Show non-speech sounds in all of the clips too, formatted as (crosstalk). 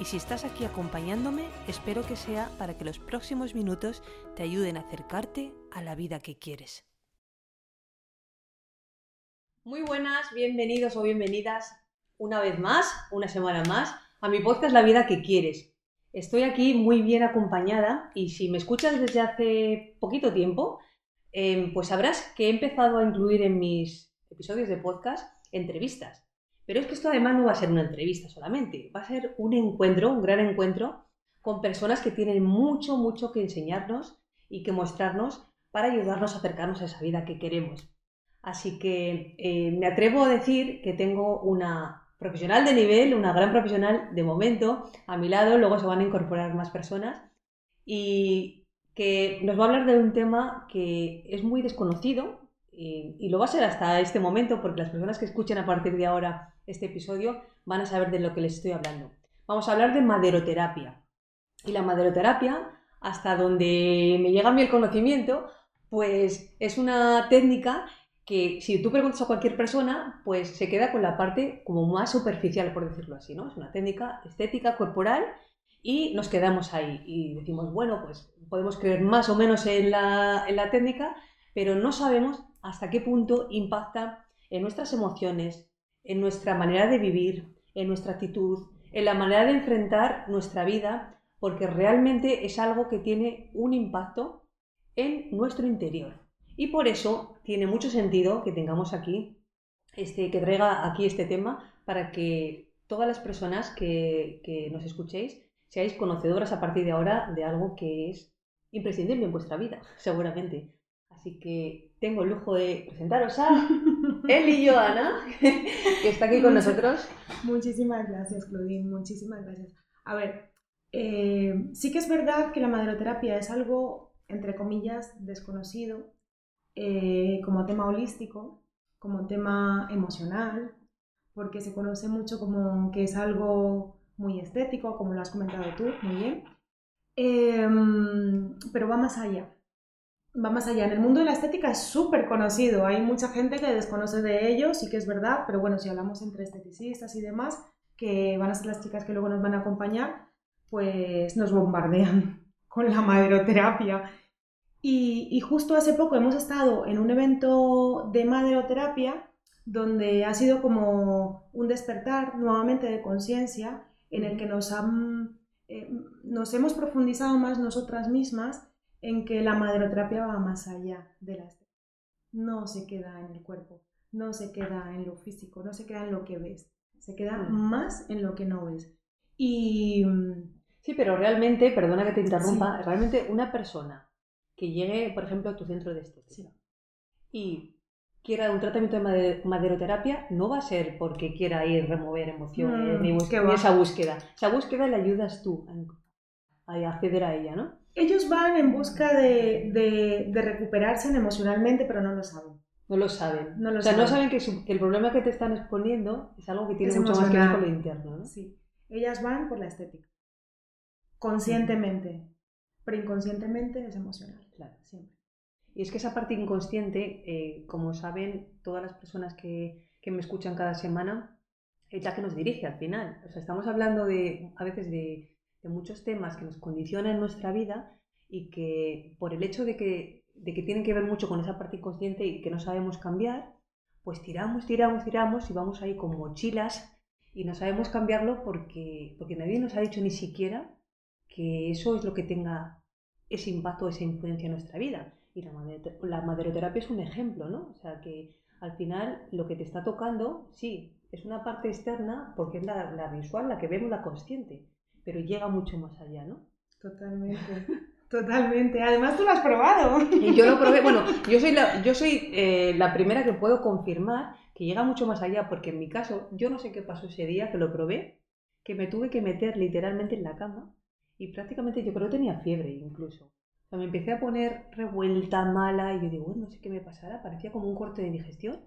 y si estás aquí acompañándome, espero que sea para que los próximos minutos te ayuden a acercarte a la vida que quieres. Muy buenas, bienvenidos o bienvenidas una vez más, una semana más, a mi podcast La vida que quieres. Estoy aquí muy bien acompañada y si me escuchas desde hace poquito tiempo, em, pues sabrás que he empezado a incluir en mis episodios de podcast entrevistas. Pero es que esto además no va a ser una entrevista solamente, va a ser un encuentro, un gran encuentro con personas que tienen mucho, mucho que enseñarnos y que mostrarnos para ayudarnos a acercarnos a esa vida que queremos. Así que eh, me atrevo a decir que tengo una profesional de nivel, una gran profesional de momento a mi lado, luego se van a incorporar más personas y que nos va a hablar de un tema que es muy desconocido y, lo va a ser hasta este momento porque las personas que escuchen a partir de ahora este episodio van a saber de lo que les estoy hablando. Vamos a hablar de maderoterapia. Y la maderoterapia, hasta donde me llega a mí el conocimiento, pues es una técnica que si tú preguntas a cualquier persona, pues se queda con la parte como más superficial, por decirlo así, ¿no? Es una técnica estética, corporal, y nos quedamos ahí y decimos, bueno, pues podemos creer más o menos en la, en la técnica, pero no sabemos hasta qué punto impacta en nuestras emociones, en nuestra manera de vivir, en nuestra actitud, en la manera de enfrentar nuestra vida, porque realmente es algo que tiene un impacto en nuestro interior. Y por eso tiene mucho sentido que tengamos aquí, este, que traiga aquí este tema, para que todas las personas que, que nos escuchéis seáis conocedoras a partir de ahora de algo que es imprescindible en vuestra vida, (laughs) seguramente. Así que tengo el lujo de presentaros a (laughs) él y Joana, que está aquí con nosotros. Muchísimas gracias, Claudine, muchísimas gracias. A ver, eh, sí que es verdad que la maderoterapia es algo, entre comillas, desconocido eh, como tema holístico, como tema emocional, porque se conoce mucho como que es algo muy estético, como lo has comentado tú, muy bien. Em, pero va más allá va más allá. En el mundo de la estética es súper conocido. Hay mucha gente que desconoce de ello, sí que es verdad, pero bueno, si hablamos entre esteticistas y demás, que van a ser las chicas que luego nos van a acompañar, pues nos bombardean (laughs) con la maderoterapia. Y, justo hace poco hemos estado en un evento de maderoterapia donde ha sido como un despertar nuevamente de conciencia en el que nos, han, eh, nos hemos profundizado más nosotras mismas en que la maderoterapia va más allá de la estética. No se queda en el cuerpo, no se queda en lo físico, no se queda en lo que ves, se queda mm. más en lo que no ves. Y... Mm, sí, pero realmente, perdona que te interrumpa, realmente una persona que llegue, por ejemplo, a tu centro de estética y quiera un tratamiento de maderoterapia, no va a ser porque quiera ir a remover emociones mm, ni, esa búsqueda. Esa búsqueda le ayudas tú a acceder a ella, ¿no? Ellos van en busca de, recuperarse emocionalmente, pero no lo saben. No lo saben. No o sea, no saben que, el problema que te están exponiendo es algo que tiene mucho más que ver con lo interno. ¿no? Sí. Ellas van por la estética. Conscientemente. Pero inconscientemente es emocional. Claro, siempre. Y es que esa parte inconsciente, eh, como saben todas las personas que, me escuchan cada semana, es la que nos dirige al final. O sea, estamos hablando de, a veces de de muchos temas que nos condicionan nuestra vida y que por el hecho de que, de que tienen que ver mucho con esa parte inconsciente y que no sabemos cambiar, pues tiramos, tiramos, tiramos y vamos ahí con mochilas y no sabemos cambiarlo porque, porque nadie nos ha dicho ni siquiera que eso es lo que tenga ese impacto, esa influencia en nuestra vida. Y la, la maderoterapia es un ejemplo, ¿no? O sea, que al final lo que te está tocando, sí, es una parte externa porque es la, la visual, la que vemos, la consciente pero llega mucho más allá, ¿no? Totalmente. (laughs) Totalmente. Además, tú lo has probado. Y yo lo probé. Bueno, (laughs) yo soy, la, yo soy eh, la primera que puedo confirmar que llega mucho más allá, porque en mi caso, yo no sé qué pasó ese día que lo probé, que me tuve que meter literalmente en la cama y prácticamente yo creo que tenía fiebre incluso. O sea, me empecé a poner revuelta, mala, y yo digo, bueno, no sé qué me pasará, parecía como un corte de digestión.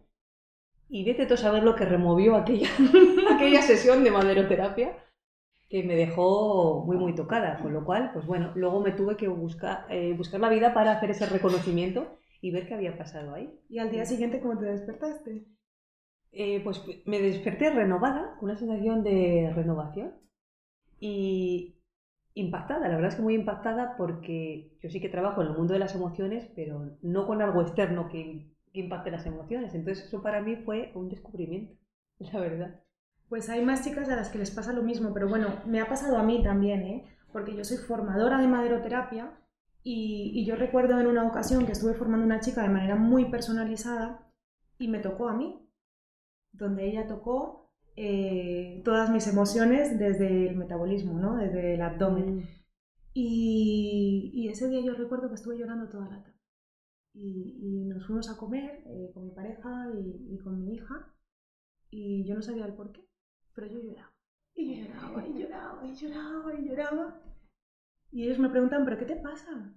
Y vete tú a saber lo que removió aquella, (laughs) aquella sesión de maderoterapia que me dejó muy, muy tocada. Con lo cual, pues bueno, luego me tuve que buscar, eh, buscar la vida para hacer ese reconocimiento y ver qué había pasado ahí. ¿Y al día siguiente cómo te despertaste? Eh, pues me desperté renovada, con una sensación de renovación y impactada, la verdad es que muy impactada porque yo sí que trabajo en el mundo de las emociones, pero no con algo externo que, que impacte las emociones. Entonces eso para mí fue un descubrimiento, (laughs) la verdad. Pues hay más chicas a las que les pasa lo mismo, pero bueno, me ha pasado a mí también, ¿eh? porque yo soy formadora de maderoterapia y, y yo recuerdo en una ocasión que estuve formando una chica de manera muy personalizada y me tocó a mí, donde ella tocó eh, todas mis emociones desde el metabolismo, ¿no? desde el abdomen. Mm. Y, y ese día yo recuerdo que estuve llorando toda la tarde. Y, y nos fuimos a comer eh, con mi pareja y, y con mi hija y yo no sabía el por qué, pero yo lloraba. Y yo lloraba, y lloraba, y lloraba, y lloraba. Y ellos me preguntan, ¿pero qué te pasa?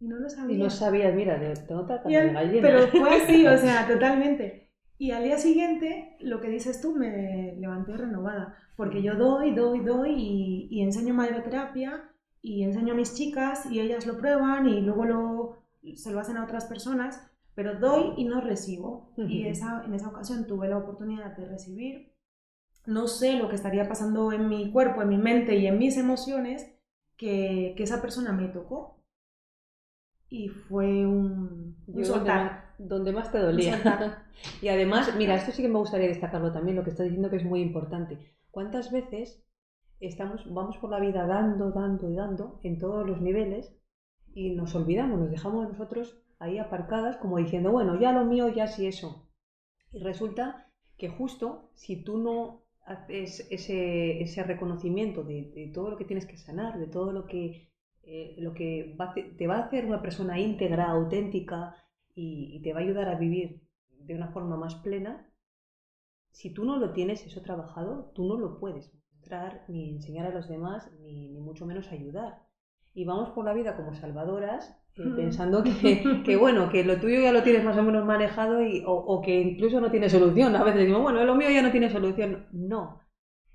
Y no lo sabía. Y no sabías, mira, te nota gallina. pero fue así, o sea, (laughs) totalmente. Y al día siguiente, lo que dices tú, me levanté renovada, porque yo doy, doy, doy y, y enseño maderoterapia y enseño a mis chicas y ellas lo prueban y luego lo, se lo hacen a otras personas, pero doy y no recibo. Y esa, en esa ocasión tuve la oportunidad de recibir. No sé lo que estaría pasando en mi cuerpo, en mi mente y en mis emociones, que, que esa persona me tocó. Y fue un, un Yo donde, soltar. más, donde más te dolía. (laughs) Y además, mira, esto sí que me gustaría destacarlo también, lo que estás diciendo que es muy importante. ¿Cuántas veces estamos, vamos por la vida dando, dando y dando en todos los niveles y nos olvidamos, nos dejamos nosotros ahí aparcadas como diciendo, bueno, ya lo mío, ya sí eso. Y resulta que justo si tú no haces ese, ese reconocimiento de, todo lo que tienes que sanar, de todo lo que, eh, lo que va te va a hacer una persona íntegra, auténtica y, y te va a ayudar a vivir de una forma más plena, si tú no lo tienes eso trabajado, tú no lo puedes mostrar ni enseñar a los demás, ni, ni mucho menos ayudar. Y vamos por la vida como salvadoras, eh, Mm. pensando que, (laughs) que, bueno, que lo tuyo ya lo tienes más o menos manejado y, o, o que incluso no tiene solución. A veces decimos, bueno, lo mío ya no tiene solución. No,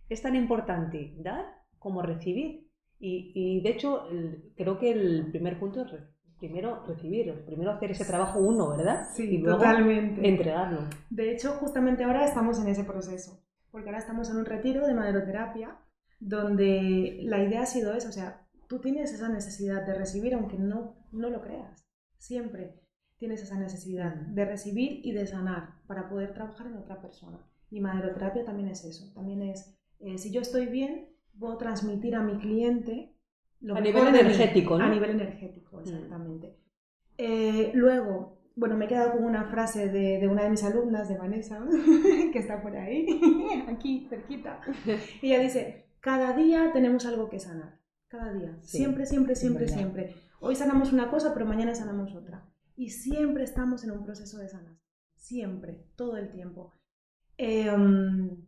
es tan importante dar como recibir. Y, y, de hecho, el- creo que el primer punto es primero recibir, primero hacer ese trabajo uno, ¿verdad? Sí, y luego totalmente. entregarlo. De hecho, justamente ahora estamos en ese proceso, porque ahora estamos en un retiro de maderoterapia donde la idea ha sido eso, o sea, tú tienes esa necesidad de recibir aunque no, no lo creas, siempre tienes esa necesidad de recibir y de sanar para poder trabajar en otra persona. Y maderoterapia también es eso, también es, eh, si yo estoy bien, puedo transmitir a mi cliente lo A nivel mí. energético, ¿no? A nivel energético, exactamente. Eh, luego, bueno, me he quedado con una frase de, de una de mis alumnas, de Vanessa, (laughs) que está por ahí, (laughs) aquí cerquita. (laughs) Y ella dice, cada día tenemos algo que sanar. Cada día. Sí, siempre, siempre, siempre, siempre. Hoy sanamos una cosa, pero mañana sanamos otra. Y siempre estamos en un proceso de sanación. Siempre, todo el tiempo. Eh, um,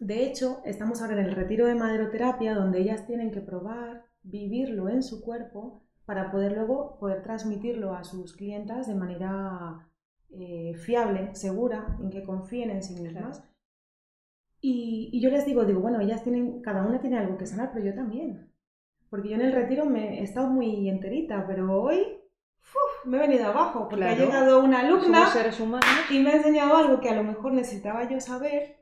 de hecho, estamos ahora en el retiro de maderoterapia, donde ellas tienen que probar, vivirlo en su cuerpo, para poder luego poder transmitirlo a sus clientas de manera eh, fiable, segura, en que confíen en sí mismas. Y, y yo les digo, digo, bueno, ellas tienen, cada una tiene algo que sanar, pero yo también. Porque yo en el retiro me he estado muy enterita, pero hoy uf, me he venido abajo, porque ha Claro. llegado una alumna seres y me ha enseñado algo que a lo mejor necesitaba yo saber.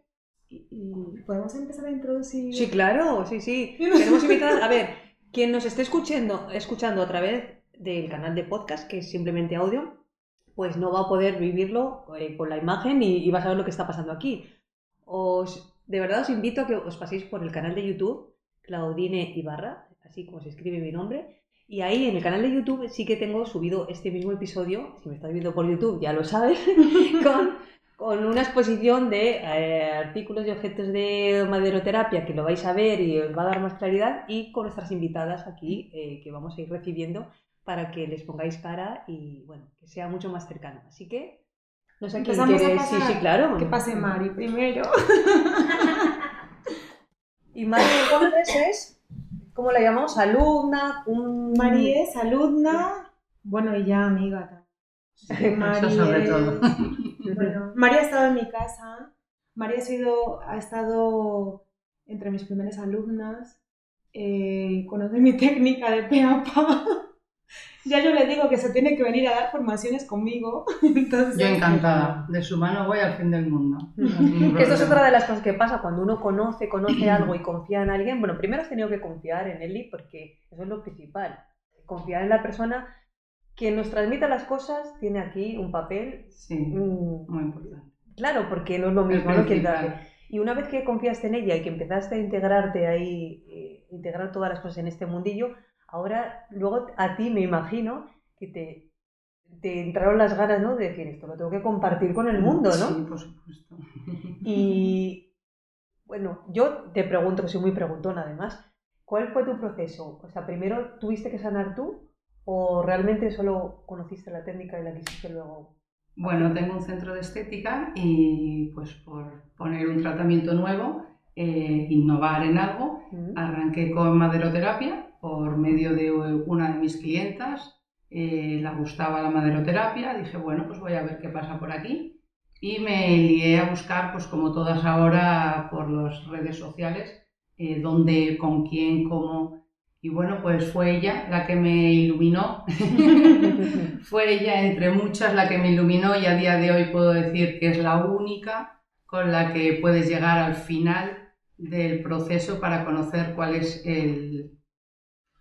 Y, y podemos empezar a introducir. Sí, claro, sí, sí. (laughs) Queremos invitar, a ver, quien nos esté escuchando, escuchando a través del canal de podcast, que es simplemente audio, pues no va a poder vivirlo eh, con la imagen y, y va a saber lo que está pasando aquí. Os, de verdad os invito a que os paséis por el canal de YouTube, Claudine Ibarra, así como se escribe mi nombre. Y ahí en el canal de YouTube sí que tengo subido este mismo episodio, si me estás viendo por YouTube ya lo sabes, (laughs) con, con una exposición de eh, artículos y objetos de maderoterapia que lo vais a ver y os va a dar más claridad y con nuestras invitadas aquí eh, que vamos a ir recibiendo para que les pongáis cara y bueno, que sea mucho más cercano. Así que, no sé quién quiere. Sí, sí, claro. Que pase Mari primero. (laughs) Y Mari entonces es, ¿cómo la llamamos? Alumna, un... Mari es alumna, Bueno, y ya amiga también. (laughs) Eso sobre todo. Bueno, María ha estado en mi casa. María ha, sido, ha estado entre mis primeras alumnas. Eh, conoce mi técnica de PAPA. Ya yo le digo que se tiene que venir a dar formaciones conmigo. (laughs) Entonces, Yo encantada. De su mano voy al fin del mundo. Que esto es otra de las cosas que pasa cuando uno conoce, conoce (clears throat) algo y confía en alguien. Bueno, primero has tenido que confiar en Eli porque eso es lo principal. Confiar en la persona que nos transmita las cosas tiene aquí un papel. Sí, mm, muy importante. claro, porque no es lo mismo, ¿no? Quien Y una vez que confiaste en ella y que empezaste a integrarte ahí, eh, integrar todas las cosas en este mundillo, ahora luego a ti me imagino que te, te entraron las ganas, ¿no? De decir esto, lo tengo que compartir con el mundo, ¿no? Sí, por supuesto. Y bueno, yo te pregunto, que soy muy preguntona además, ¿cuál fue tu proceso? O sea, primero tuviste que sanar tú o realmente solo conociste la técnica y la quisiste luego? Bueno, tengo un centro de estética y pues por poner un tratamiento nuevo, eh, innovar en algo, ¿Mm? arranqué con maderoterapia por medio de una de mis clientas. eh, le gustaba la maderoterapia, dije, bueno, pues voy a ver qué pasa por aquí. Y me lié a buscar, pues como todas ahora, por las redes sociales, eh, dónde, con quién, cómo. Y bueno, pues fue ella la que me iluminó (laughs) fue ella entre muchas la que me iluminó y a día de hoy puedo decir que es la única con la que puedes llegar al final del proceso para conocer cuál es el-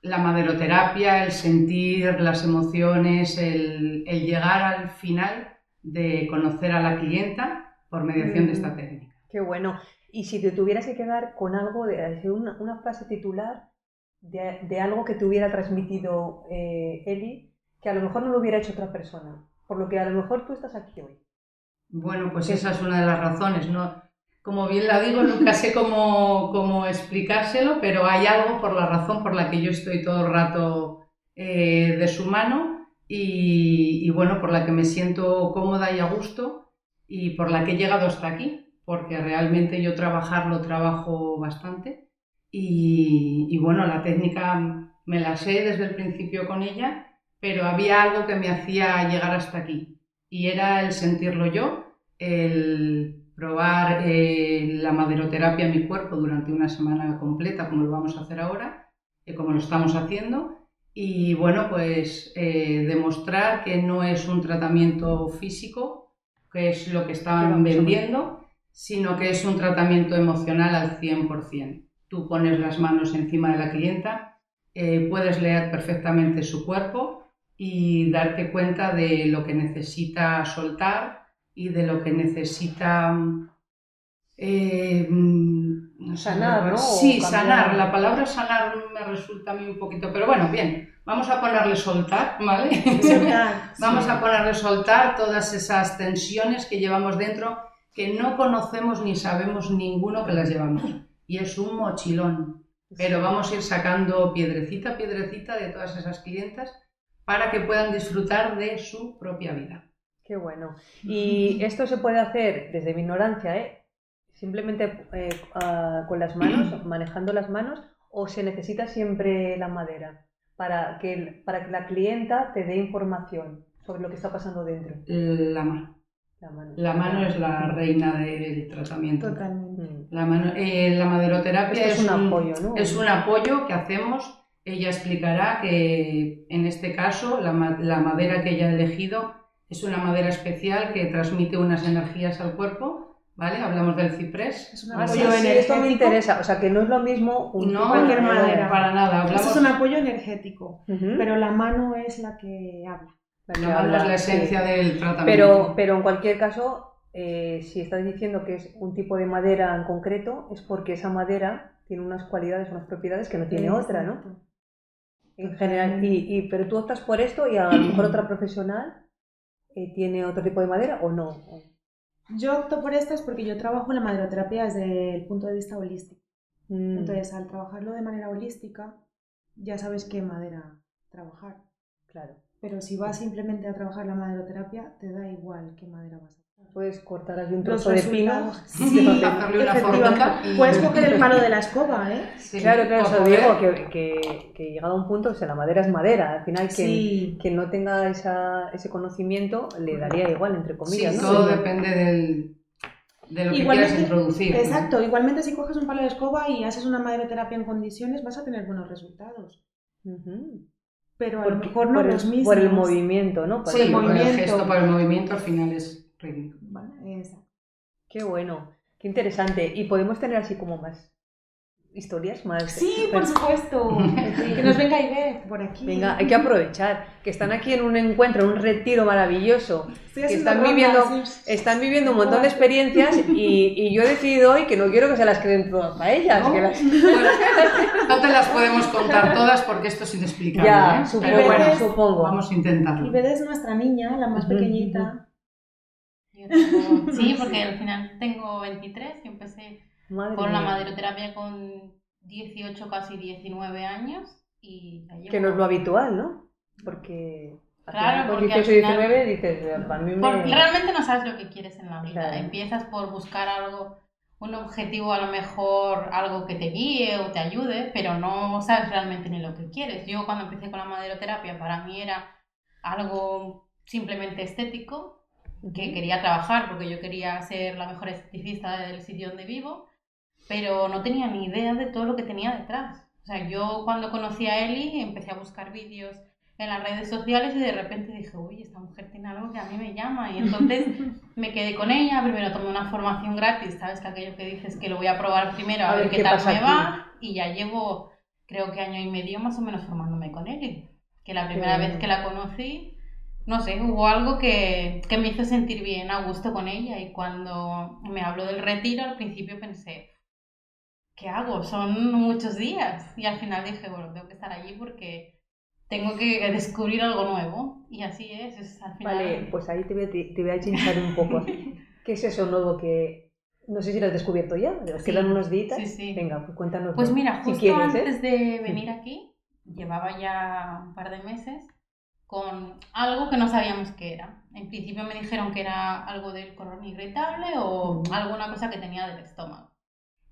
la maderoterapia, el sentir las emociones, el, el llegar al final de conocer a la clienta por mediación de esta Mm. técnica. Qué bueno. Y si te tuvieras que quedar con algo, de una, una frase titular de, de algo que te hubiera transmitido eh, Eli, que a lo mejor no lo hubiera hecho otra persona, por lo que a lo mejor tú estás aquí hoy. Bueno, pues esa es una de las razones, ¿no? Como bien la digo, nunca sé cómo, cómo explicárselo, pero hay algo por la razón por la que yo estoy todo el rato eh, de su mano y, bueno, por la que me siento cómoda y a gusto y por la que he llegado hasta aquí, porque realmente yo trabajar lo trabajo bastante y, y bueno, la técnica me la sé desde el principio con ella, pero había algo que me hacía llegar hasta aquí y era el sentirlo yo, el probar eh, la maderoterapia en mi cuerpo durante una semana completa, como lo vamos a hacer ahora, eh, como lo estamos haciendo, y bueno, pues eh, demostrar que no es un tratamiento físico, que es lo que estaban vendiendo, sino que es un tratamiento emocional al 100%. Tú pones las manos encima de la clienta, eh, puedes leer perfectamente su cuerpo y darte cuenta de lo que necesita soltar y de lo que necesita eh, mm, no sé, Sanar, ¿no? Sí, sanar. La palabra sanar me resulta a mí un poquito, pero bueno, bien, vamos a ponerle soltar, ¿vale? Soltar, (laughs) Vamos sí. a ponerle soltar todas esas tensiones que llevamos dentro que no conocemos ni sabemos ninguno que las llevamos. Y es un mochilón. Pero vamos a ir sacando piedrecita a piedrecita de todas esas clientas para que puedan disfrutar de su propia vida. Qué bueno. Y esto se puede hacer desde mi ignorancia, ¿eh? Simplemente eh, ah, con las manos, (clears throat) manejando las manos, o se necesita siempre la madera para que, el- para que la clienta te dé información sobre lo que está pasando dentro. La mano. La mano, La mano es la reina del tratamiento. Totalmente. Mm. La, mano, eh, la maderoterapia es un apoyo, ¿no? Es un apoyo que hacemos. Ella explicará que en este caso la, la madera que ella ha elegido es una madera especial que transmite unas energías al cuerpo, ¿vale? Hablamos del ciprés. Es un sí, apoyo sí, esto me energético. interesa. O sea, que no es lo mismo un No, cualquier madera. madera. para nada. Esto Hablamos, es un apoyo energético, pero la mano es la que habla. La que la mano es habla, la sí. esencia del tratamiento. Pero, pero en cualquier caso, eh, si estás diciendo que es un tipo de madera en concreto, es porque esa madera tiene unas cualidades, unas propiedades que no tiene otra, ¿no? En general, y, y- pero tú optas por esto y a lo mejor otra profesional eh, tiene otro tipo de madera o no. Yo opto por estas porque yo trabajo la maderoterapia desde el punto de vista holístico. Mm, Entonces, al trabajarlo de manera holística, ya sabes qué madera trabajar. claro. Pero si vas simplemente a trabajar la maderoterapia, te da igual qué madera vas a usar. Puedes cortar aquí un Los trozo de pino. (laughs) Sí, hacerle una efectivamente. formita y- Puedes coger el palo de la escoba, ¿eh? Sí, Claro, claro, eso digo, que, que, que llegado a un punto, o sea, la madera es madera. Al final, quien, Sí. quien no tenga esa, ese conocimiento le daría igual, entre Sí, comillas. ¿no? todo Sí. depende del, de lo que Igualmente- quieras introducir. ¿no? Exacto, igualmente si coges un palo de escoba y haces una maderoterapia en condiciones, vas a tener buenos resultados. Pero a Por- lo mejor no por el- los mismos. Por el movimiento, ¿no? Por Sí, el por el movimiento. gesto, por el movimiento al final es ridículo. Vale, exacto. Qué bueno, qué interesante. Y podemos tener así como más historias, más... Sí, por supuesto. (laughs) que nos venga Ivette por aquí. Venga, hay que aprovechar que están aquí en un encuentro, en un retiro maravilloso, Estoy que están viviendo, sí. están viviendo un montón de experiencias y, y yo he decidido hoy que no quiero que se las creen todas para ellas. ¿No? que las- (laughs) Bueno, (laughs) no te las podemos contar todas porque esto es inexplicable. Ya, ¿eh? supongo, Pero bueno, supongo. vamos a intentarlo. Ivette es nuestra niña, la más pequeñita. Sí, porque al final tengo 23 y empecé Madre con la maderoterapia con 18, casi 19 años y. Que no es lo habitual, ¿no? Porque Claro, porque 18 al final- 19 dices, a mí me... Realmente no sabes lo que quieres en la vida. Claro. Empiezas por buscar algo, un objetivo a lo mejor, algo que te guíe o te ayude, pero no sabes realmente ni lo que quieres. Yo cuando empecé con la maderoterapia para mí era algo simplemente estético, que quería trabajar porque yo quería ser la mejor esteticista del sitio donde vivo, pero no tenía ni idea de todo lo que tenía detrás. O sea, yo cuando conocí a Eli empecé a buscar vídeos en las redes sociales y de repente dije, uy, esta mujer tiene algo que a mí me llama. Y entonces (laughs) me quedé con ella, primero tomé una formación gratis, ¿sabes? Que aquello que dices que lo voy a probar primero a, A ver, ver qué, qué tal me aquí. va. Y ya llevo, creo que año y medio más o menos formándome con Eli. Que la primera vez que la conocí, no sé, hubo algo que, que me hizo sentir bien, a gusto con ella. Y cuando me habló del retiro, al principio pensé, ¿qué hago? Son muchos días. Y al final dije, bueno, tengo que estar allí porque tengo que descubrir algo nuevo. Y así es, es al final... Vale, pues ahí te voy a, te voy a chinchar un poco. (laughs) ¿Qué es eso nuevo que... No sé si lo has descubierto ya, ¿os Sí, quedan unos días? sí, sí. Venga, pues cuéntanos. Pues mira, si justo ¿eh? antes de venir aquí, llevaba ya un par de meses con algo que no sabíamos qué era. En principio me dijeron que era algo del colon irritable o alguna cosa que tenía del estómago.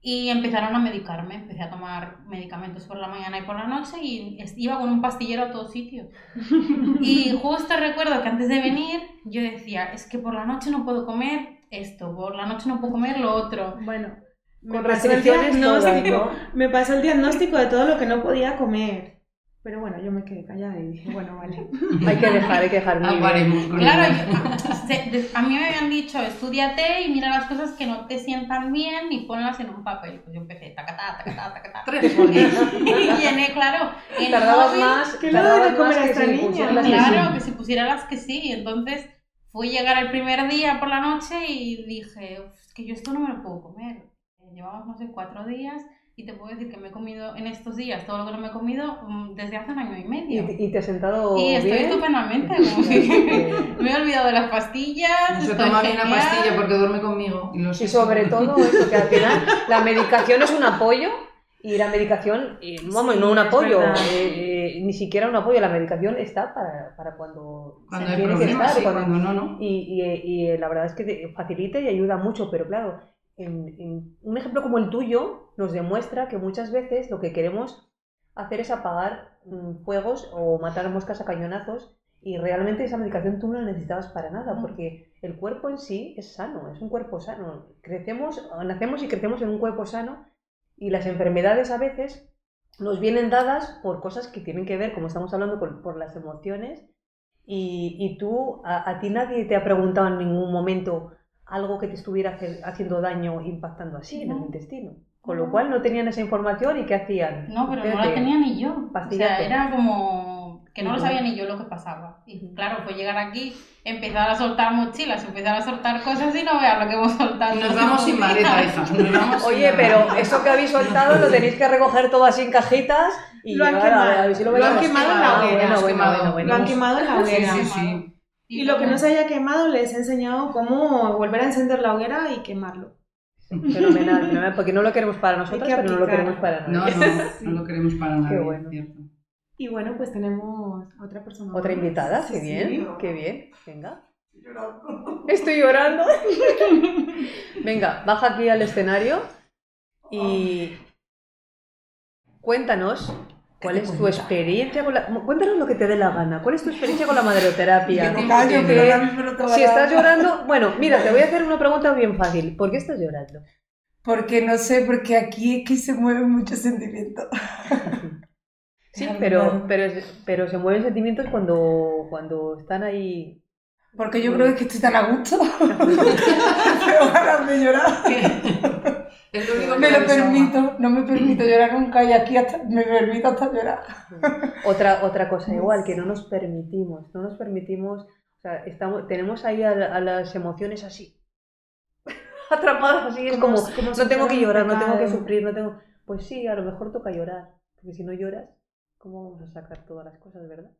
Y empezaron a medicarme, empecé a tomar medicamentos por la mañana y por la noche y iba con un pastillero a todos sitios. (laughs) Y justo recuerdo que antes de venir yo decía, es que por la noche no puedo comer esto, por la noche no puedo comer lo otro. Bueno, Con me pasó el todas, ¿no? Me pasó el diagnóstico de todo lo que no podía comer. Pero bueno, yo me quedé callada y dije, bueno, vale. (laughs) Hay que dejar, hay que dejar. Claro, yo- de- a mí me habían dicho, estudiate y mira las cosas que no te sientan bien y ponlas en un papel. Pues yo empecé, tacatá, tacatá, tacatá. Tres. (laughs) Y llené, claro, en Tardabas móvil, más, ¿Qué le doy tardabas de comer más a que esta si niña? que Claro, sí. que si pusiera las que sí. Entonces fui a llegar el primer día por la noche y dije, "Uf, es que yo esto no me lo puedo comer. Eh, Llevamos, no sé, cuatro días y te puedo decir que me he comido en estos días todo lo que no me he comido mm, desde hace un año y ¿Y, medio. te- y te has sentado Y estoy bien? estupendamente. (laughs) (laughs) me he olvidado de las pastillas. No se toma bien la pastilla porque duerme conmigo. Y, Y sobre todo eso, que al final (laughs) la medicación es un apoyo y la medicación, y, vamos, Sí, no un apoyo, eh, eh, ni siquiera un apoyo, la medicación está para, para cuando, Cuando tiene que estar. sí, cuando- cuando no, no. y, y- y la verdad es que te facilita y ayuda mucho, pero claro, en, en un ejemplo como el tuyo nos demuestra que muchas veces lo que queremos hacer es apagar mm, fuegos o matar moscas a cañonazos y realmente esa medicación tú no la necesitabas para nada, porque el cuerpo en sí es sano, es un cuerpo sano. Crecemos, nacemos y crecemos en un cuerpo sano y las enfermedades a veces nos vienen dadas por cosas que tienen que ver, como estamos hablando, por, por las emociones y, y tú, a, a ti nadie te ha preguntado en ningún momento algo que te estuviera hace- haciendo daño, impactando así en el No. intestino. Con No. lo cual no tenían esa información y ¿qué hacían? No, pero no la Espérate. tenía ni yo. O sea, Pastillate. era como que no lo sabía ni yo lo que pasaba. Y claro, fue llegar aquí, empezar a soltar mochilas, empezar a soltar cosas y no veas lo que hemos soltado. Nos vamos sin maleta, (laughs) hija. Nos vamos sin Oye, pero eso que habéis soltado lo tenéis que recoger todo así en cajitas y Lo han quemado. lo han quemado en la hoguera. Lo han quemado en la Sí, hoguera. sí, sí. Y lo que no se haya quemado les he enseñado cómo volver a encender la hoguera y quemarlo. Fenomenal, porque no lo queremos para nosotros, que pero no lo queremos para No, nadie. no, (laughs) no lo queremos para nada. Qué bueno. cierto. Y bueno, pues tenemos a otra persona. Otra más. invitada, Sí, qué sí. bien, qué bien. Venga. Estoy llorando. (laughs) (laughs) Venga, baja aquí al escenario y cuéntanos cuál es tu experiencia con la... Cuéntanos lo que te dé la gana. ¿Cuál es tu experiencia con la maderoterapia? ¿Qué No callo, pero ahora mismo no te voy a Si estás llorando, bueno, mira, te voy a hacer una pregunta bien fácil. ¿Por qué estás llorando? Porque no sé, porque aquí (laughs) es que se mueven muchos sentimientos. Sí, pero, pero, pero se mueven sentimientos cuando, cuando están ahí. Porque yo creo que estoy tan a gusto. (laughs) Tengo ganas de llorar. (laughs) Es lo único que Me lo permito, no me permito (clears throat) llorar nunca y aquí hasta, me permito hasta llorar. Otra, otra cosa igual, que no nos permitimos, no nos permitimos, o sea, estamos, tenemos ahí a, a las emociones así, (laughs) atrapadas así, es como, como no tengo que llorar, no tengo que sufrir, no tengo... Pues sí, a lo mejor toca llorar, porque si no lloras, ¿cómo vamos a sacar todas las cosas, verdad?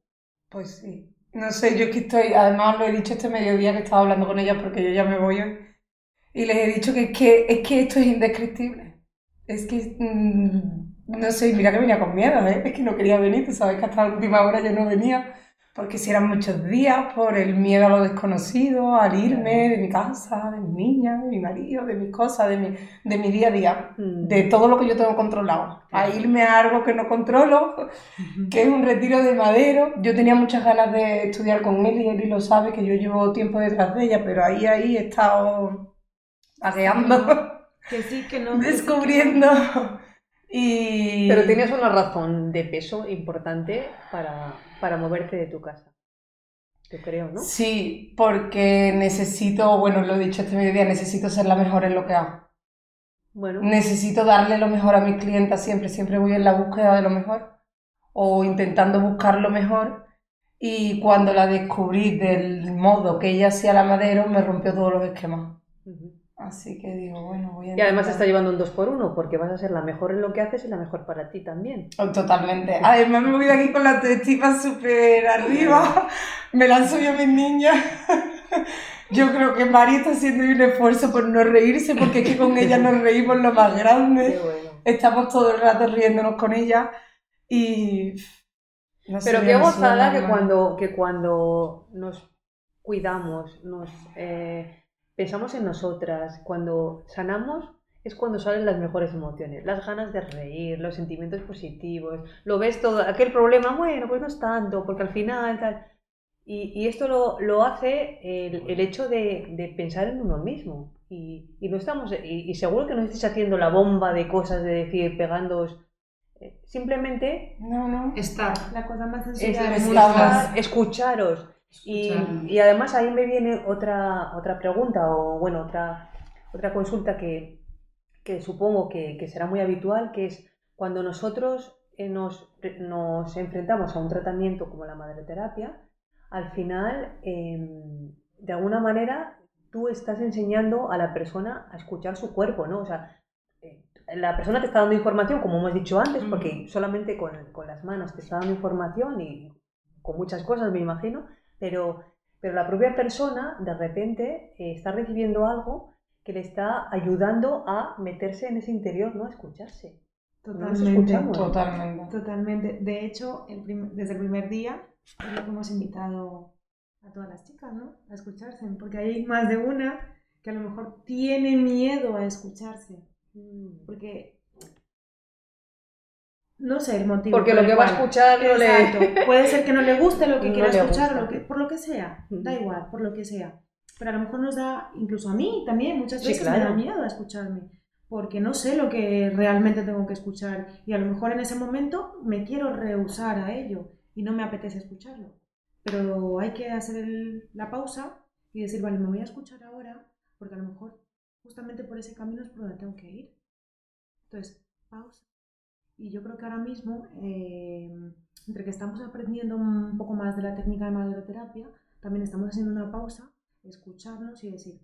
Pues sí. No sé, yo es que estoy, además lo he dicho este mediodía que estaba hablando con ellas porque yo ya me voy hoy. Y les he dicho que es que, es que esto es indescriptible. Es que, mm, no sé, mira que venía con miedo, ¿eh? Es que no quería venir, tú sabes que hasta la última hora yo no venía. Porque si eran muchos días, por el miedo a lo desconocido, al irme de mi casa, de mi niña, de mi marido, de mis cosas, de mi, de mi día a día, Mm. de todo lo que yo tengo controlado. A irme a algo que no controlo, que es un retiro de madero. Yo tenía muchas ganas de estudiar con él y él lo sabe que yo llevo tiempo detrás de ella, pero ahí, ahí he estado agueando, Que sí, que no. que sí, que descubriendo. Y... Pero tenías una razón de peso importante para, para moverte de tu casa, yo creo, ¿no? Sí, porque necesito, bueno, lo he dicho este mediodía, necesito ser la mejor en lo que hago. Bueno, Necesito darle lo mejor a mis clientas siempre, siempre voy en la búsqueda de lo mejor o intentando buscar lo mejor y cuando la descubrí del modo que ella hacía la madero me rompió todos los esquemas. Así que digo, bueno, voy a y además intentar. está llevando un 2 por 1 porque vas a ser la mejor en lo que haces y la mejor para ti también. Oh, Totalmente. Además me voy de aquí con la autoestima súper arriba. Me la han subido mis niñas. Yo creo que Mari está haciendo un esfuerzo por no reírse porque es que con ella nos reímos lo más Qué grande. bueno. Estamos todo el rato riéndonos con ella y... no sé, Pero qué gozada que cuando, que cuando nos cuidamos, nos eh, pensamos en nosotras, cuando sanamos, es cuando salen las mejores emociones, las ganas de reír, los sentimientos positivos, lo ves todo, aquel problema, bueno, pues no es tanto, porque al final tal. Y, y esto lo, lo hace el, el hecho de, de pensar en uno mismo. Y, y no estamos, y, y seguro que no estáis haciendo la bomba de cosas de decir, pegándoos. eh, Simplemente No, no. Estar. La cosa más sencilla es escucharos. Y, y además ahí me viene otra, otra pregunta o bueno, otra, otra consulta que, que supongo que, que será muy habitual, que es cuando nosotros eh, nos, nos enfrentamos a un tratamiento como la madreterapia, al final, em, de alguna manera, tú estás enseñando a la persona a escuchar su cuerpo, ¿no? O sea, eh, la persona te está dando información, como hemos dicho antes, Mm. porque solamente con, con las manos te está dando información y con muchas cosas, me imagino, pero, pero la propia persona de repente eh, está recibiendo algo que le está ayudando a meterse en ese interior, ¿no? A escucharse. No Totalmente. escuchamos. Totalmente. Totalmente. De hecho, el prim- desde el primer día es lo que hemos invitado a todas las chicas, ¿no? A escucharse, porque hay más de una que a lo mejor tiene miedo a escucharse, Mm. porque no sé el motivo. Porque por lo que va a escuchar no le... Exacto. (laughs) Puede ser que no le guste lo que No quiera le escuchar, gusta. lo que, por lo que sea. Da igual, por lo que sea. Pero a lo mejor nos da, incluso a mí también, muchas Sí, veces me claro. da miedo a escucharme. Porque no sé lo que realmente tengo que escuchar. Y a lo mejor en ese momento me quiero rehusar a ello y no me apetece escucharlo. Pero hay que hacer el- la pausa y decir, vale, me voy a escuchar ahora, porque a lo mejor justamente por ese camino es por donde tengo que ir. Entonces, pausa. Y yo creo que ahora mismo, eh, entre que estamos aprendiendo un poco más de la técnica de maderoterapia, también estamos haciendo una pausa, escucharnos y decir.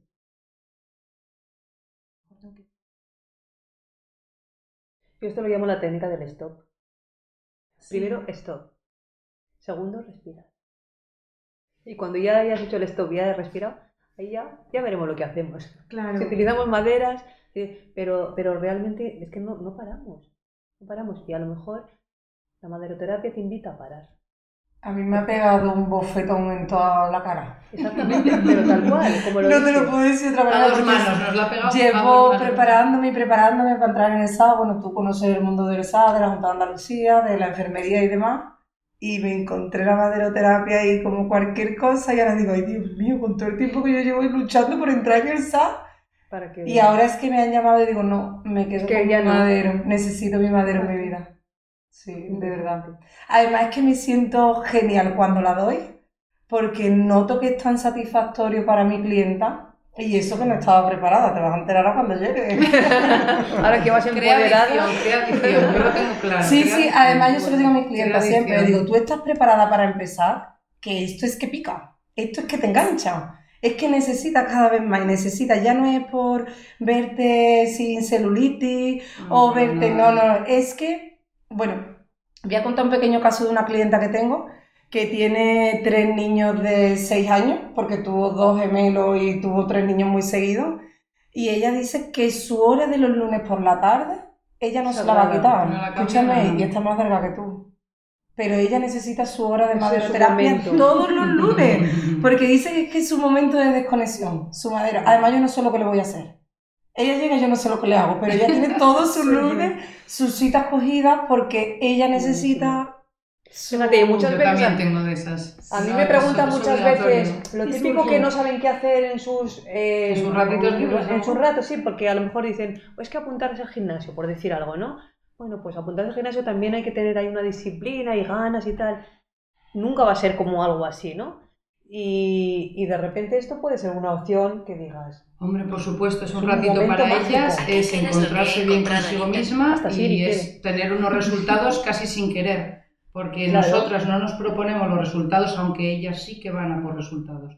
Yo esto lo llamo la técnica del stop. Sí. Primero, stop. Segundo, respira. Y cuando ya hayas hecho el stop y ya has respirado, ahí ya, ya veremos lo que hacemos. claro, Si utilizamos maderas, eh, pero, pero realmente es que no, no paramos. Paramos. Y a lo mejor La maderoterapia te invita a parar. A mí me ha pegado un bofetón en toda la cara. Exactamente, pero tal cual, como lo No te lo puedo decir de otra manera. porque manos, nos la ha pegado. Llevo preparándome y preparándome para entrar en el SA. Bueno, tú conoces el mundo del SA, de la Junta de Andalucía, de la enfermería y demás. Y me encontré la maderoterapia y como cualquier cosa. Y ahora digo, ay Dios mío, con todo el tiempo que yo llevo luchando por entrar en el SA. Para que Y ahora es que me han llamado y digo, no, me quedo que con ya mi no. madero. Necesito mi madero en mi vida. Sí, de verdad. Además es que me siento genial cuando la doy, porque noto que es tan satisfactorio para mi clienta. Y eso que no estaba preparada, te vas a enterar ahora cuando llegue. (laughs) Ahora que vas Crea empoderada. adicción, crea adicción, yo lo tengo claro. Sí, crea sí, adicción. además yo se lo digo a mis clientes siempre, digo, tú estás preparada para empezar, que esto es que pica, esto es que te engancha, es que necesitas cada vez más, y necesitas, ya no es por verte sin celulitis o verte, no. no, no, es que, bueno, voy a contar un pequeño caso de una clienta que tengo que tiene tres niños de seis años, porque tuvo dos gemelos y tuvo tres niños muy seguidos, y ella dice que su hora de los lunes por la tarde, ella no se la va a quitar. No Escúchame, y está más delgada que tú. Pero ella necesita su hora de maderoterapia todos los lunes. (laughs) Porque dice que es que su momento de desconexión, su madera. Además, yo no sé lo que le voy a hacer. Ella llega y yo no sé lo que le hago, pero ella tiene (laughs) todos sus lunes, sus citas cogidas, porque ella necesita... su- Fíjate, muchas Yo veces también tengo de esas. A mí No, me preguntan muchas veces lo típico que no saben qué hacer en sus, eh, En sus ratitos libres, En sus ratos, sí, porque a lo mejor dicen, "Pues es que apuntarse al gimnasio, por decir algo, ¿no? Bueno, pues apuntarse al gimnasio también hay que tener ahí una disciplina y ganas y tal. Nunca va a ser como algo así, ¿no? Y, y de repente esto puede ser una opción que digas, Hombre, por supuesto, es un Es un ratito para mágico. ellas, es encontrarse bien consigo misma Hasta y es tener unos resultados casi sin querer, porque Claro. nosotras no nos proponemos los resultados, aunque ellas sí que van a por resultados.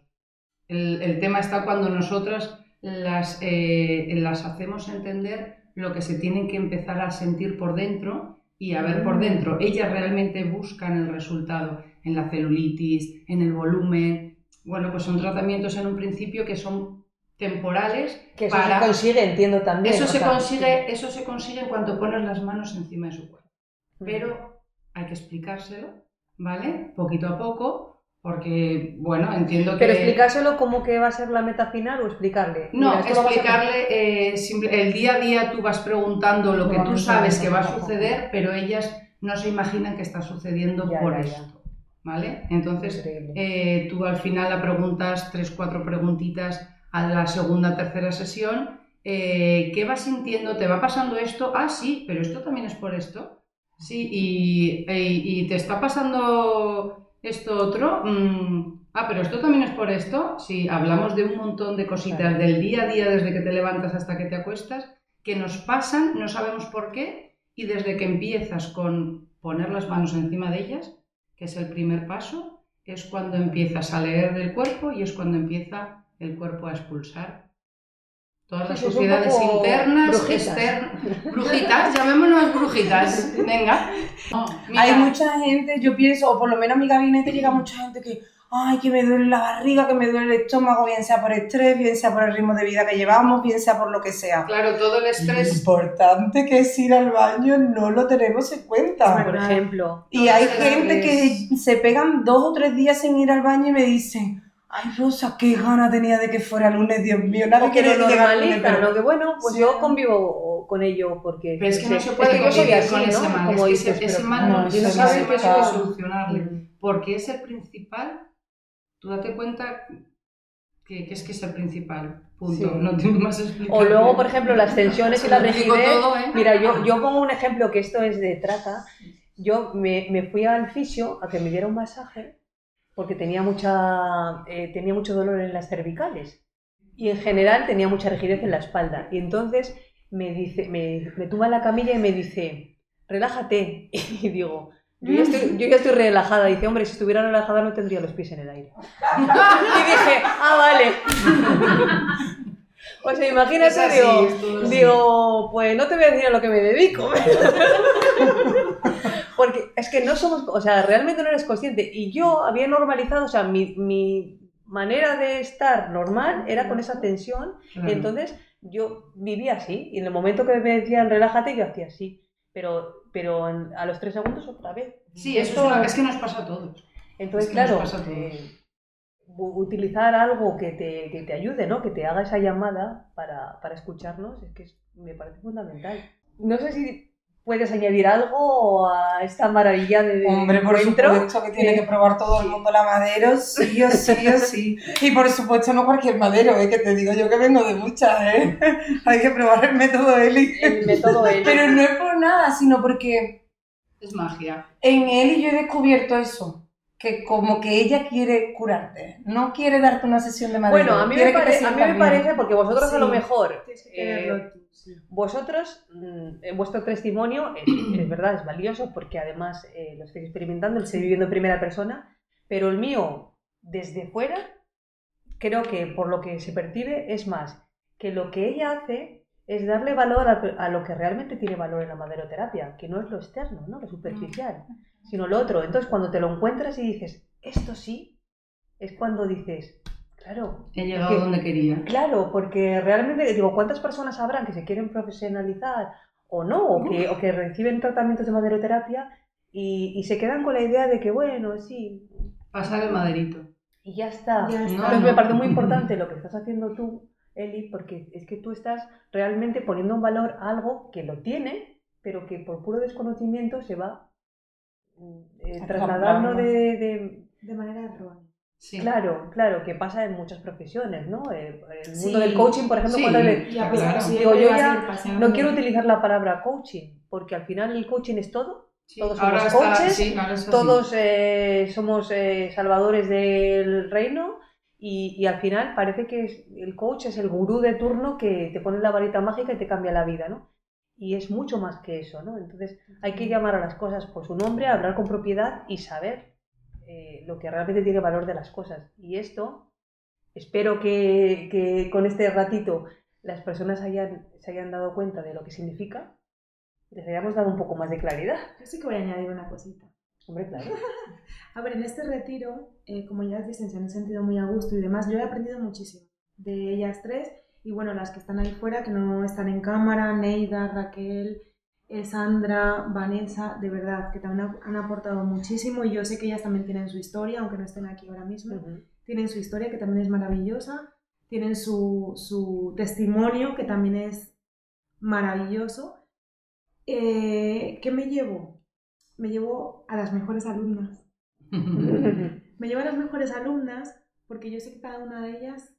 El, el tema está cuando nosotras las, eh, las hacemos entender lo que se tienen que empezar a sentir por dentro y a ver por Mm. dentro. Ellas realmente buscan el resultado en la celulitis, en el volumen. Bueno, pues son tratamientos en un principio que son temporales que eso para se consigue, entiendo también. eso se sea, consigue, eso se consigue en cuanto pones las manos encima de su cuerpo. Mm. Pero hay que explicárselo, ¿vale? Poquito a poco, porque, bueno, entiendo que... Pero explicárselo como que va a ser la meta final o explicarle. No, Mira, explicarle, eh, simple- el día a día tú vas preguntando lo que tú sabes que va a suceder, pero ellas no se imaginan que está sucediendo Ya, por ya, ya. esto, ¿vale? Entonces, eh, tú al final la preguntas tres, cuatro preguntitas a la segunda, tercera sesión. eh, ¿Qué vas sintiendo? ¿Te va pasando esto? Ah, sí, pero esto también es por esto. Sí, y, y te está pasando esto otro. Mm, ah, pero esto también es por esto. Sí, hablamos de un montón de cositas del día a día, desde que te levantas hasta que te acuestas, que nos pasan, no sabemos por qué, y desde que empiezas con poner las manos encima de ellas, que es el primer paso, es cuando empiezas a leer del cuerpo y es cuando empieza el cuerpo a expulsar todas las Sí, es un suciedades poco internas, brujitas. externas, brujitas, llamémonos brujitas, venga. No, Hay mucha gente, yo pienso, o por lo menos a mi gabinete llega mucha gente que, ay, que me duele la barriga, que me duele el estómago, bien sea por estrés, bien sea por el ritmo de vida que llevamos, bien sea por lo que sea. Claro, todo el Lo estrés importante que es ir al baño no lo tenemos en cuenta. Por ejemplo. Y hay gente que se pegan dos o tres días sin ir al baño y me dicen, ay Rosa, qué gana tenía de que fuera lunes, Dios mío, nadie quiere lo llegar lunes, pero- ¿no? Que bueno, pues Sí. yo convivo con ello porque... Pero es que no se es puede que convivir así, con ¿no? ese mal, Como es que dices, ese, pero- mal no, No, puede claro. solucionarle, Mm. porque es el principal, tú date cuenta que, que es que es el principal, punto, Sí. no tiene más explicación. O luego, por ejemplo, las tensiones y la Lo digo rigidez. todo, ¿eh? Mira, yo, yo pongo un ejemplo que esto es de trata. Yo me, me fui al fisio a que me diera un masaje porque tenía, mucha, eh, tenía mucho dolor en las cervicales y en general tenía mucha rigidez en la espalda. Y entonces me, dice, me, me tumba en la camilla y me dice, relájate. (laughs) Y digo, yo ya, estoy, yo ya estoy relajada. Dice, hombre, si estuviera relajada no tendría los pies en el aire. (laughs) Y dije, ah, vale. (laughs) O sea, imagínate, así, digo, digo, pues no te voy a decir a lo que me dedico. Porque es que no somos, o sea, realmente no eres consciente. Y yo había normalizado, o sea, mi, mi manera de estar normal era con esa tensión. Claro. Entonces yo vivía así. Y en el momento que me decían relájate, yo hacía así. Pero pero en- a los tres segundos otra vez. Sí, eso es, lo- es que nos pasa a todos. Entonces, Es que nos claro, eh, utilizar algo que te, que te ayude, ¿no? Que te haga esa llamada para, para escucharnos, es que es- me parece fundamental. No sé si puedes añadir algo a esta maravilla de Hombre, por encuentro. supuesto que tiene que- que probar todo el mundo la madero, sí o sí o (laughs) sí. Y por supuesto no cualquier madero, ¿eh? que te digo yo que vengo de muchas, ¿eh? (laughs) Hay que probar el método Eli. El método Eli. Pero no es por nada, sino porque Es magia. en Eli yo he descubierto eso, que como que ella quiere curarte, no quiere darte una sesión de madero. Bueno, a mí, me, pare- a mí parece, porque vosotros a lo mejor, eh, sí. vosotros, mm, en vuestro testimonio, es, es verdad, es valioso, porque además eh, lo estáis experimentando, lo estáis viviendo en primera persona, pero el mío, desde fuera, creo que por lo que se percibe es más que lo que ella hace es darle valor a, a lo que realmente tiene valor en la maderoterapia, que no es lo externo, ¿no? lo superficial, sino lo otro. Entonces, cuando te lo encuentras y dices, esto sí, es cuando dices, claro, He llegado que- donde quería. Claro, porque realmente, digo, ¿cuántas personas habrán que se quieren profesionalizar o no? O que, o que reciben tratamientos de maderoterapia y, y se quedan con la idea de que, bueno, sí, Pasar el maderito. y ya está. Ya está. Entonces No, me parece muy importante lo que estás haciendo tú, Eli, porque es que tú estás realmente poniendo en valor algo que lo tiene, pero que por puro desconocimiento se va eh, Acaparando. de- de, De manera errónea. Sí. Claro, claro, que pasa en muchas profesiones, ¿no? Eh, El mundo Sí. del coaching, por ejemplo, Sí. ¿cuántas veces? Y a Claro. Digo, yo ya. No quiero utilizar la palabra coaching, porque al final el coaching es todo. Sí, Todos somos está- coaches. Todos eh, somos eh, salvadores del reino y, y al final parece que es- el coach es el gurú de turno que te pone la varita mágica y te cambia la vida, ¿no? Y es mucho más que eso, ¿no? Entonces hay que llamar a las cosas por su nombre, hablar con propiedad y saber eh, lo que realmente tiene valor de las cosas. Y esto, espero que, que con este ratito las personas hayan, se hayan dado cuenta de lo que significa, les hayamos dado un poco más de claridad. Yo sí que voy a añadir una cosita. Hombre, claro. (laughs) A ver, en este retiro, eh, como ya has visto, se han sentido muy a gusto y demás, yo he aprendido muchísimo de ellas tres y bueno, las que están ahí fuera, que no están en cámara, Neida, Raquel, eh, Sandra, Vanessa, de verdad, que también ha- han aportado muchísimo y yo sé que ellas también tienen su historia, aunque no estén aquí ahora mismo, tienen su historia que también es maravillosa, tienen su, su testimonio que también es maravilloso. Eh, ¿Qué me llevo? Me llevo a las mejores alumnas. (laughs) Me llevo a las mejores alumnas porque yo sé que cada una de ellas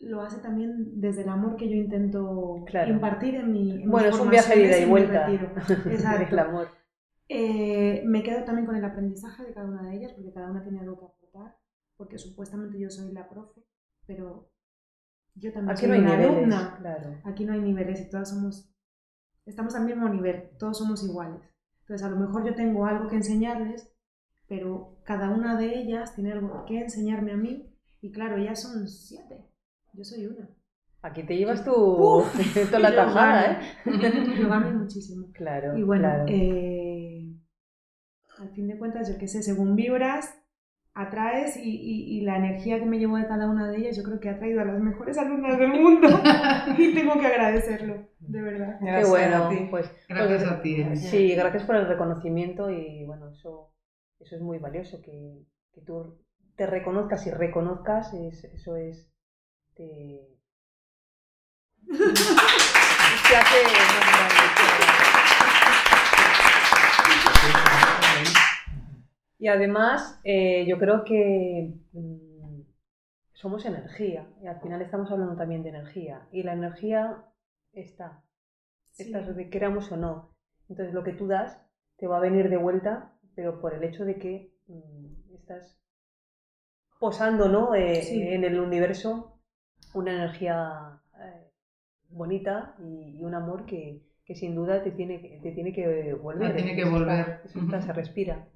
lo hace también desde el amor que yo intento Claro. impartir en mi en Bueno, es un viaje de ida y vuelta. (laughs) Exacto. El amor. Eh, me quedo también con el aprendizaje de cada una de ellas, porque cada una tiene algo que aportar, porque supuestamente yo soy la profe, pero yo también Aquí soy no hay una niveles. alumna. Claro. Aquí no hay niveles y todas somos, estamos al mismo nivel, todos somos iguales. Entonces, a lo mejor yo tengo algo que enseñarles, pero cada una de ellas tiene algo que enseñarme a mí, y claro, ellas son siete, yo soy una. Aquí te llevas tu, Uf, (laughs) toda (laughs) la tajada. ¿eh? (laughs) Yo gano muchísimo. Claro. Y bueno, claro. eh, al fin de cuentas, yo qué sé, según vibras, atraes y, y- y la energía que me llevo de cada una de ellas, yo creo que ha traído a las mejores alumnas del mundo y tengo que agradecerlo, de verdad. Qué Gracias bueno, a ti. pues. Gracias pues, a ti. Eli. Sí, gracias por el reconocimiento y bueno, eso, eso es muy valioso, que, que tú te reconozcas y reconozcas, es- eso es... Te... te hace más grande. Y además, eh, yo creo que mm, somos energía, y al final estamos hablando también de energía, y la energía está, está de queramos o no. Entonces lo que tú das te va a venir de vuelta, pero por el hecho de que mm, estás posando ¿no? Eh, Sí. en el universo una energía eh, bonita y, y un amor que, que sin duda te tiene, que- te tiene que volver. Ah, tiene que volver. eso está, se respira.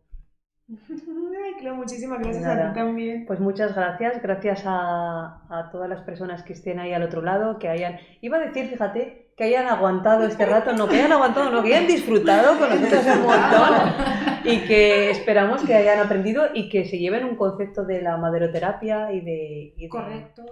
Ay, claro, muchísimas gracias a ti también. Pues muchas gracias, gracias a, a todas las personas que estén ahí al otro lado, que hayan, iba a decir, fíjate, que hayan aguantado este rato, no que hayan aguantado, no, que hayan disfrutado con nosotros un montón y que esperamos que hayan aprendido y que se lleven un concepto de la maderoterapia y de... y de- Correcto,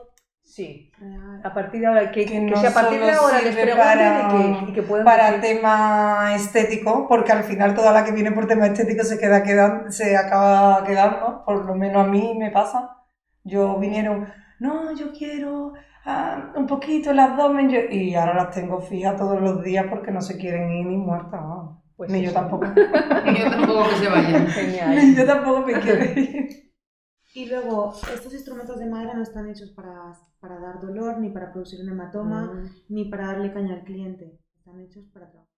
Sí. real. A partir de ahora, que, Que que no si a partir de solo ahora les para- y que, y que puedan para decir- tema estético, porque al final toda la que viene por tema estético se queda quedan, se acaba quedando, por lo menos a mí me pasa. Yo vinieron, no, yo quiero ah, un poquito el abdomen, yo- y ahora las tengo fijas todos los días porque no se quieren ir ni muertas, vamos. Pues ni yo tampoco. (laughs) Y yo tampoco que se vayan. Genial. ni yo tampoco me quiero ir. Y luego, estos instrumentos de madera no están hechos para, para dar dolor, ni para producir un hematoma, Mm. ni para darle caña al cliente. Están hechos para trabajar.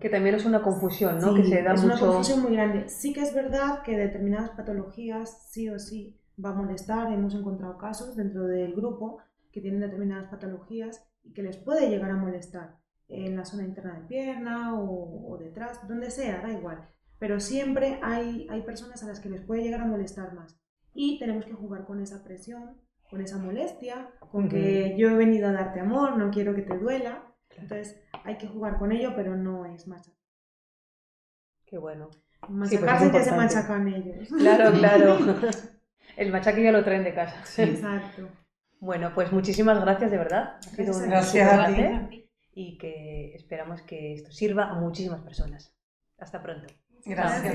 Que también es una confusión, ¿no? Sí, que se da es mucho. una confusión muy grande. Sí que es verdad que determinadas patologías sí o sí va a molestar. Hemos encontrado casos dentro del grupo que tienen determinadas patologías y que les puede llegar a molestar en la zona interna de pierna o, o detrás, donde sea, da igual. Pero siempre hay, hay personas a las que les puede llegar a molestar más. Y tenemos que jugar con esa presión, con esa molestia, con que yo he venido a darte amor, no quiero que te duela. Entonces hay que jugar con ello, pero no es machacar. Qué bueno. Machacarse pues es que se machacan ellos. Claro, claro. (laughs) El machaque ya lo traen de casa. Exacto. Bueno, pues muchísimas gracias de verdad. Ha sido un Gracias a ti. placer y que esperamos que esto sirva a muchísimas personas. Hasta pronto. Gracias.